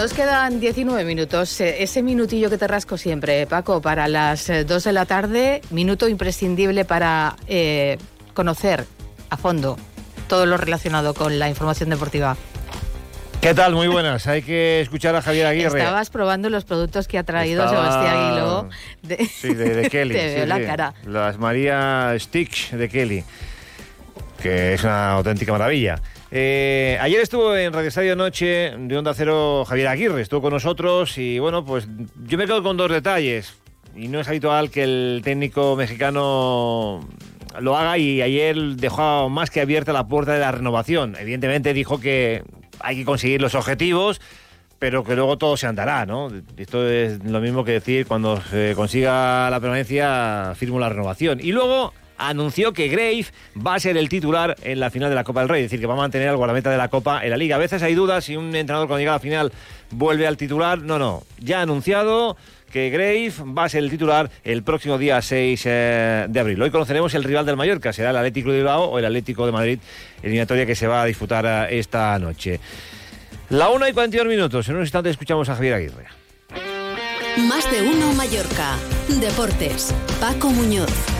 Nos quedan 19 minutos. Eh, ese minutillo que te rasco siempre, Paco, para las 2 de la tarde, minuto imprescindible para eh, conocer a fondo todo lo relacionado con la información deportiva. ¿Qué tal? Muy buenas. Hay que escuchar a Javier Aguirre. Estabas probando los productos que ha traído Sebastián Aguiló. De... Sí, de, Kelly. Te veo la cara. Las María Stitch de Kelly, que es una auténtica maravilla. Eh, ayer estuvo en Radio Estadio Noche de Onda Cero Javier Aguirre, estuvo con nosotros y bueno, pues yo me quedo con dos detalles. Y no es habitual que el técnico mexicano lo haga y ayer dejó más que abierta la puerta de la renovación. Evidentemente dijo que hay que conseguir los objetivos, pero que luego todo se andará, ¿no? Esto es lo mismo que decir cuando se consiga la permanencia, firmo la renovación. Y luego anunció que Grave va a ser el titular en la final de la Copa del Rey, es decir, que va a mantener al guardameta de la Copa en la Liga. A veces hay dudas si un entrenador cuando llega a la final vuelve al titular. No, no, ya ha anunciado que Grave va a ser el titular el próximo día 6 eh, de abril. Hoy conoceremos el rival del Mallorca, será el Atlético de Bilbao o el Atlético de Madrid, eliminatoria que se va a disputar eh, esta noche. La 1 y 42 minutos, en un instante escuchamos a Javier Aguirre. Más de uno Mallorca. Deportes. Paco Muñoz.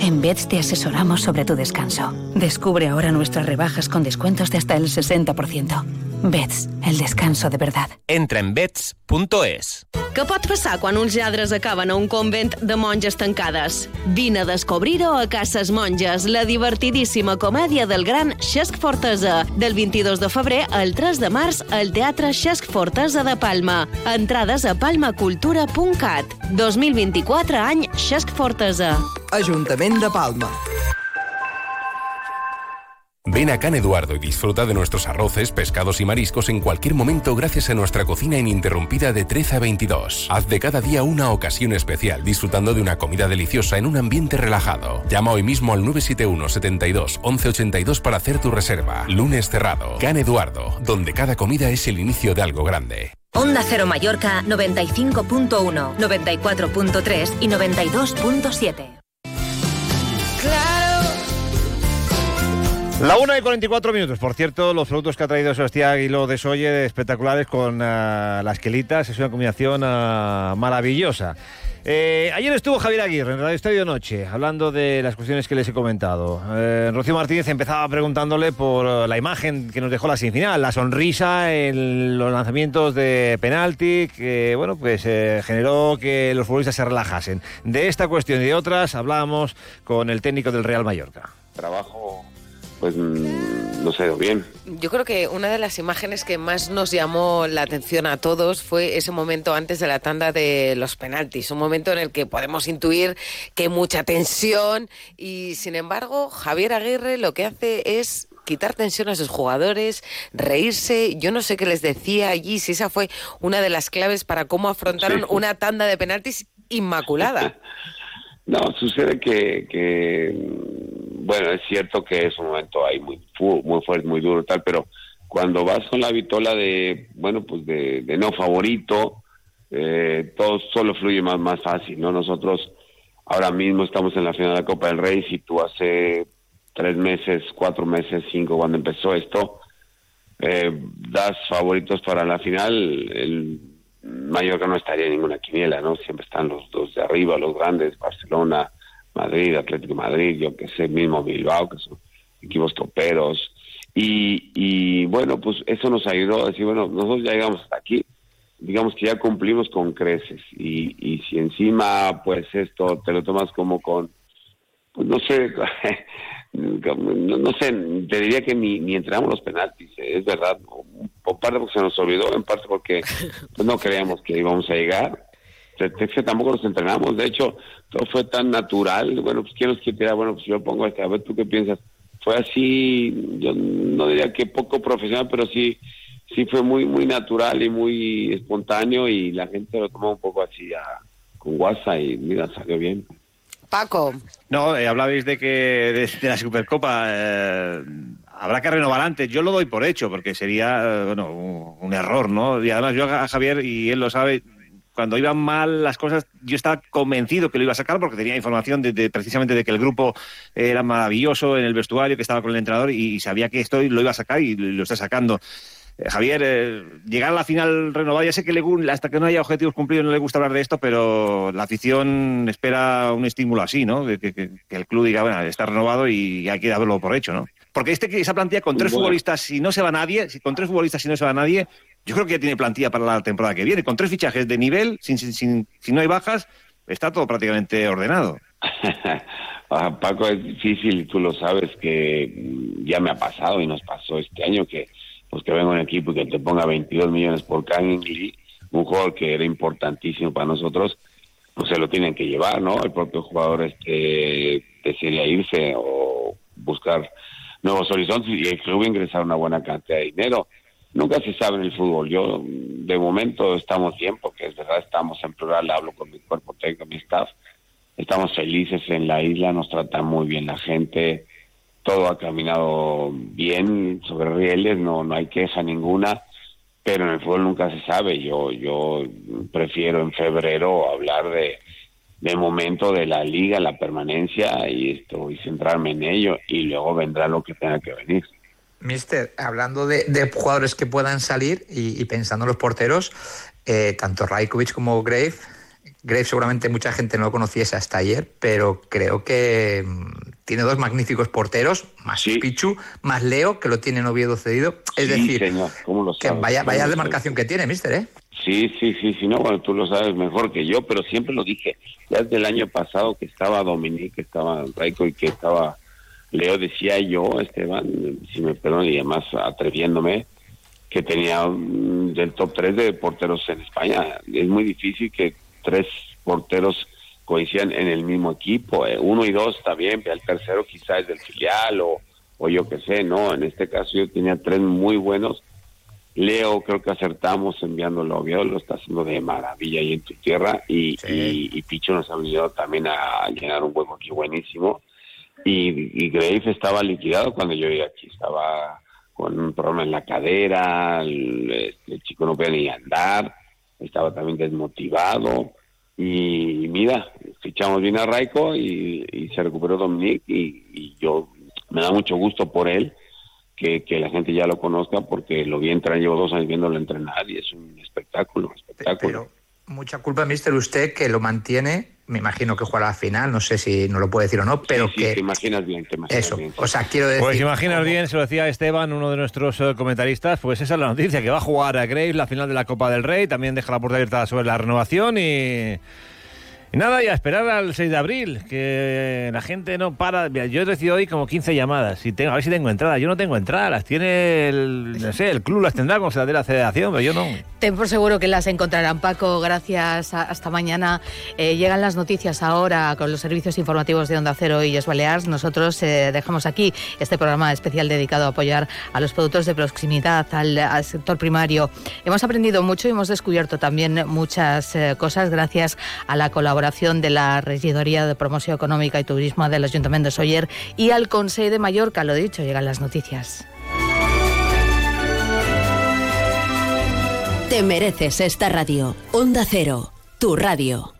En Beds te asesoramos sobre tu descanso. Descubre ahora nuestras rebajas con descuentos de hasta el 60%. Beds, el descanso de verdad. Entra en beds.es. Què pot passar quan uns lladres acaben a un convent de monges tancades? Vine a descobrir-ho a Cases Monges, la divertidíssima comèdia del gran Xesc Fortesa, del 22 de febrer al 3 de març al Teatre Xesc Fortesa de Palma. Entrades a palmacultura.cat. 2024 any Xesc Fortesa. Ajuntament de Palma. Ven a Can Eduardo y disfruta de nuestros arroces, pescados y mariscos en cualquier momento gracias a nuestra cocina ininterrumpida de 13 a 22. Haz de cada día una ocasión especial disfrutando de una comida deliciosa en un ambiente relajado. Llama hoy mismo al 971 72 1182 para hacer tu reserva. Lunes cerrado. Can Eduardo, donde cada comida es el inicio de algo grande. Onda Cero Mallorca 95.1, 94.3 y 92.7. La 1 y 44 minutos. Por cierto, los productos que ha traído Sebastián Aguiló de Soye espectaculares con uh, las quelitas. Es una combinación uh, maravillosa. Eh, ayer estuvo Javier Aguirre en Radio Estadio Noche hablando de las cuestiones que les he comentado. Eh, Rocío Martínez empezaba preguntándole por la imagen que nos dejó la semifinal, la sonrisa en los lanzamientos de penalti, que bueno, pues eh, generó que los futbolistas se relajasen. De esta cuestión y de otras hablábamos con el técnico del Real Mallorca. Trabajo pues mm, no sé, bien. Yo creo que una de las imágenes que más nos llamó la atención a todos fue ese momento antes de la tanda de los penaltis, un momento en el que podemos intuir que hay mucha tensión y sin embargo Javier Aguirre lo que hace es quitar tensión a sus jugadores, reírse. Yo no sé qué les decía allí, si esa fue una de las claves para cómo afrontaron una tanda de penaltis inmaculada. No, sucede que, que, bueno, es cierto que es un momento ahí muy, muy fuerte, muy duro, tal, pero cuando vas con la vitola de, bueno, pues de, no favorito, eh, todo solo fluye más, más fácil, ¿no? Nosotros ahora mismo estamos en la final de la Copa del Rey, si tú hace tres meses, cuatro meses, cinco, cuando empezó esto, eh, das favoritos para la final, el Mallorca no estaría en ninguna quiniela, ¿no? Siempre están los dos de arriba, los grandes, Barcelona, Madrid, Atlético Madrid, yo que sé, mismo Bilbao, que son equipos toperos. Y, y bueno, pues eso nos ayudó a decir, bueno, nosotros ya llegamos hasta aquí, digamos que ya cumplimos con creces. Y, y si encima, pues esto te lo tomas como con, pues no sé, no, sé, te diría que ni, ni entramos los penaltis, eh, es verdad, por parte porque se nos olvidó, en parte porque pues, no creíamos que íbamos a llegar. Es que tampoco nos entrenamos, de hecho, todo fue tan natural. Bueno, pues quién nos quiere bueno, pues yo pongo este, a ver tú qué piensas. Fue así, yo no diría que poco profesional, pero sí sí fue muy muy natural y muy espontáneo y la gente lo tomó un poco así a, con WhatsApp y mira, salió bien. Paco. No, eh, hablabais de que de, la Supercopa eh, habrá que renovar antes. Yo lo doy por hecho, porque sería eh, bueno, un, un, error, ¿no? Y además yo a Javier, y él lo sabe, cuando iban mal las cosas, yo estaba convencido que lo iba a sacar porque tenía información de, de, precisamente de que el grupo era maravilloso en el vestuario, que estaba con el entrenador y, sabía que esto lo iba a sacar y lo está sacando. Eh, Javier, eh, llegar a la final renovada, ya sé que le, hasta que no haya objetivos cumplidos no le gusta hablar de esto, pero la afición espera un estímulo así, ¿no? Que, que, que el club diga, bueno, está renovado y hay que darlo por hecho, ¿no? Porque este que esa plantilla con tres bueno. futbolistas, si no se va nadie, si con tres futbolistas si no se va nadie, yo creo que ya tiene plantilla para la temporada que viene. Con tres fichajes de nivel, sin, sin, sin si no hay bajas, está todo prácticamente ordenado. ah, Paco, es difícil, tú lo sabes, que ya me ha pasado y nos pasó este año que pues que venga un equipo que te ponga 22 millones por Kang Lee, un jugador que era importantísimo para nosotros, pues se lo tienen que llevar, ¿no? El propio jugador este desearía irse o buscar nuevos horizontes y el club ingresar una buena cantidad de dinero. Nunca se sabe en el fútbol. Yo, de momento, estamos bien, porque es verdad, estamos en plural, hablo con mi cuerpo técnico, mi staff. Estamos felices en la isla, nos trata muy bien la gente, todo ha caminado bien sobre rieles, no, no hay queja ninguna, pero en el fútbol nunca se sabe. Yo, yo prefiero en febrero hablar de, de momento de la liga, la permanencia y esto y centrarme en ello y luego vendrá lo que tenga que venir. Mister, hablando de, de jugadores que puedan salir y, y pensando en los porteros, eh, tanto Rajkovic como Grave, Grave seguramente mucha gente no lo conociese hasta ayer, pero creo que tiene dos magníficos porteros, más sí. Pichu, más Leo, que lo tiene en Oviedo cedido. Es sí, decir, señor. ¿Cómo lo que sabes? vaya, ¿Cómo vaya demarcación que tiene, mister, ¿eh? Sí, sí, sí, sí, no, bueno, tú lo sabes mejor que yo, pero siempre lo dije. Ya desde el año pasado que estaba Dominique, que estaba Raico y que estaba Leo, decía yo, Esteban, si me perdonan y además atreviéndome, que tenía del top 3 de porteros en España. Es muy difícil que tres porteros coincidan en el mismo equipo. Eh, uno y dos está bien, el tercero quizás es del filial o, o yo qué sé, no. En este caso yo tenía tres muy buenos. Leo, creo que acertamos enviándolo a Oviedo, lo está haciendo de maravilla ahí en tu tierra. Y, sí. y, y, Picho nos ha venido también a llenar un hueco aquí buenísimo. Y, y Grave estaba liquidado cuando yo llegué aquí, estaba con un problema en la cadera, el, el chico no podía ni andar, estaba también desmotivado y mira, fichamos bien a Raico y, y se recuperó Dominic y, yo me da mucho gusto por él que, la gente ya lo conozca porque lo vi entrar, llevo dos años viéndolo entrenar y es un espectáculo, espectáculo. Pero mucha culpa, mister, usted que lo mantiene, me imagino que jugará la final, no sé si no lo puede decir o no, pero sí, sí, que... te imaginas bien, te imaginas Eso, bien. o sea, quiero decir... Pues imaginas bien, se lo decía Esteban, uno de nuestros uh, comentaristas, pues esa es la noticia, que va a jugar a Graves la final de la Copa del Rey, también deja la puerta abierta sobre la renovación y... Y nada, y a esperar al 6 de abril, que la gente no para. Mira, yo he recibido hoy como 15 llamadas. Y tengo, a ver si tengo entradas. Yo no tengo entradas, las tiene el, no sé, el club las tendrá como se las la federación, pero yo no. Ten por seguro que las encontrarán, Paco. Gracias. Hasta mañana. Eh, llegan las noticias ahora con los servicios informativos de Onda Cero y Es Balears. Nosotros eh, dejamos aquí este programa especial dedicado a apoyar a los productos de proximidad, al, al sector primario. Hemos aprendido mucho y hemos descubierto también muchas eh, cosas gracias a la colaboración de la Regidoria de Promoción Económica y Turismo del Ayuntamiento de Soller y al Consejo de Mallorca. Lo dicho, llegan las noticias. Te mereces esta radio. Onda Cero, tu radio.